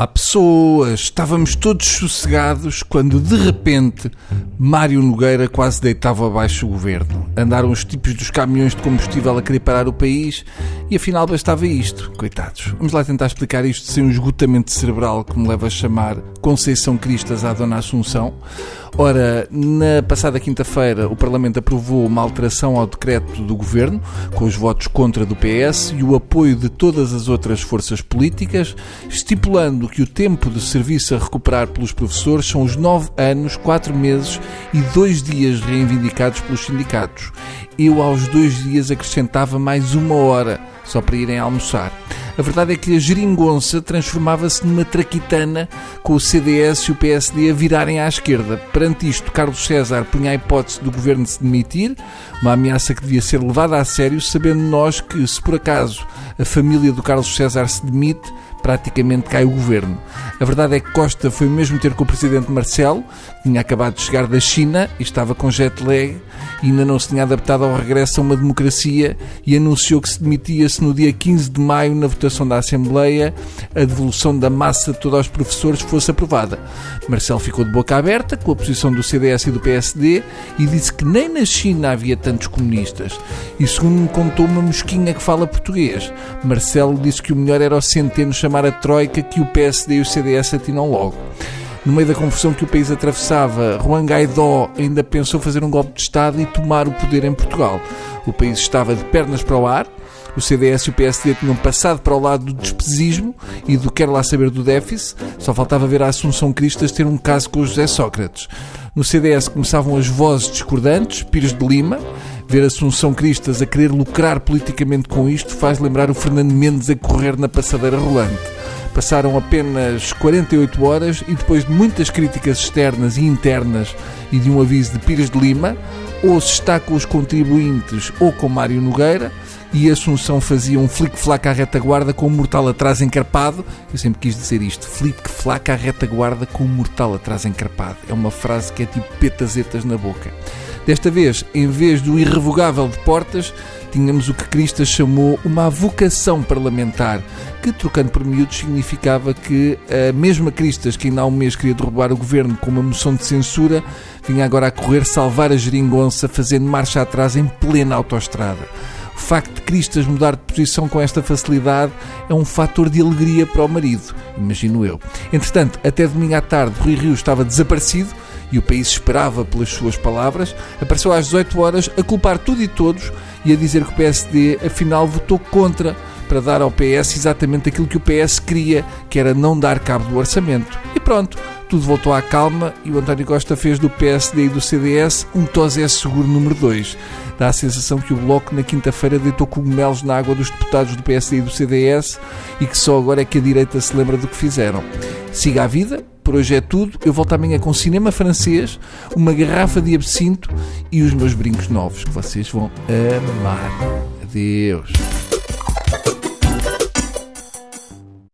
Olá pessoas, estávamos todos sossegados quando de repente Mário Nogueira quase deitava abaixo o governo. Andaram os tipos dos caminhões de combustível a querer parar o país e afinal bastava isto. Coitados. Vamos lá tentar explicar isto sem um esgotamento cerebral que me leva a chamar Conceição Cristas à Dona Assunção. Ora, na passada quinta-feira, o Parlamento aprovou uma alteração ao decreto do governo, com os votos contra do PS e o apoio de todas as outras forças políticas, estipulando que o tempo de serviço a recuperar pelos professores são os nove anos, quatro meses e dois dias reivindicados pelos sindicatos. Eu, aos dois dias, acrescentava mais uma hora só para irem almoçar. A verdade é que a geringonça transformava-se numa traquitana com o CDS e o PSD a virarem à esquerda. Perante isto, Carlos César punha a hipótese do governo se demitir, uma ameaça que devia ser levada a sério, sabendo nós que, se por acaso a família do Carlos César se demite, praticamente cai o governo. A verdade é que Costa foi mesmo ter com o presidente Marcelo, tinha acabado de chegar da China e estava com jet lag e ainda não se tinha adaptado ao regresso a uma democracia e anunciou que se demitia se no dia 15 de maio, na votação da Assembleia, a devolução da massa toda aos professores fosse aprovada. Marcelo ficou de boca aberta com a posição do CDS e do PSD e disse que nem na China havia tantos comunistas. E segundo me contou uma mosquinha que fala português, Marcelo disse que o melhor era o Centeno chamar a Troika que o PSD e o CDS atinam logo. No meio da confusão que o país atravessava, Juan Guaidó ainda pensou fazer um golpe de Estado e tomar o poder em Portugal. O país estava de pernas para o ar, o CDS e o PSD tinham passado para o lado do despesismo e do quer lá saber do déficit, só faltava ver a Assunção Cristas ter um caso com o José Sócrates. No CDS começavam as vozes discordantes, Pires de Lima, Ver Assunção Cristas a querer lucrar politicamente com isto faz lembrar o Fernando Mendes a correr na passadeira rolante. Passaram apenas 48 horas e depois de muitas críticas externas e internas e de um aviso de Pires de Lima, ou se está com os contribuintes ou com Mário Nogueira, e Assunção fazia um flic-flac à retaguarda com um mortal atrás encarpado. Eu sempre quis dizer isto: flic-flac à retaguarda com um mortal atrás encarpado. É uma frase que é tipo petazetas na boca. Desta vez, em vez do irrevogável de Portas, tínhamos o que Cristas chamou uma vocação parlamentar, que, trocando por miúdos, significava que a mesma Cristas, que ainda há um mês queria derrubar o governo com uma moção de censura, vinha agora a correr salvar a geringonça, fazendo marcha atrás em plena autoestrada. O facto de Cristas mudar de posição com esta facilidade é um fator de alegria para o marido, imagino eu. Entretanto, até domingo à tarde, Rui Rio estava desaparecido e o país esperava pelas suas palavras, apareceu às 18 horas a culpar tudo e todos e a dizer que o PSD afinal votou contra para dar ao PS exatamente aquilo que o PS queria, que era não dar cabo do orçamento. E pronto, tudo voltou à calma e o António Costa fez do PSD e do CDS um tosé seguro número 2. Dá a sensação que o Bloco na quinta-feira deitou cogumelos na água dos deputados do PSD e do CDS e que só agora é que a direita se lembra do que fizeram. Siga a vida, por hoje é tudo. Eu volto amanhã com cinema francês, uma garrafa de absinto e os meus brincos novos que vocês vão amar. Adeus.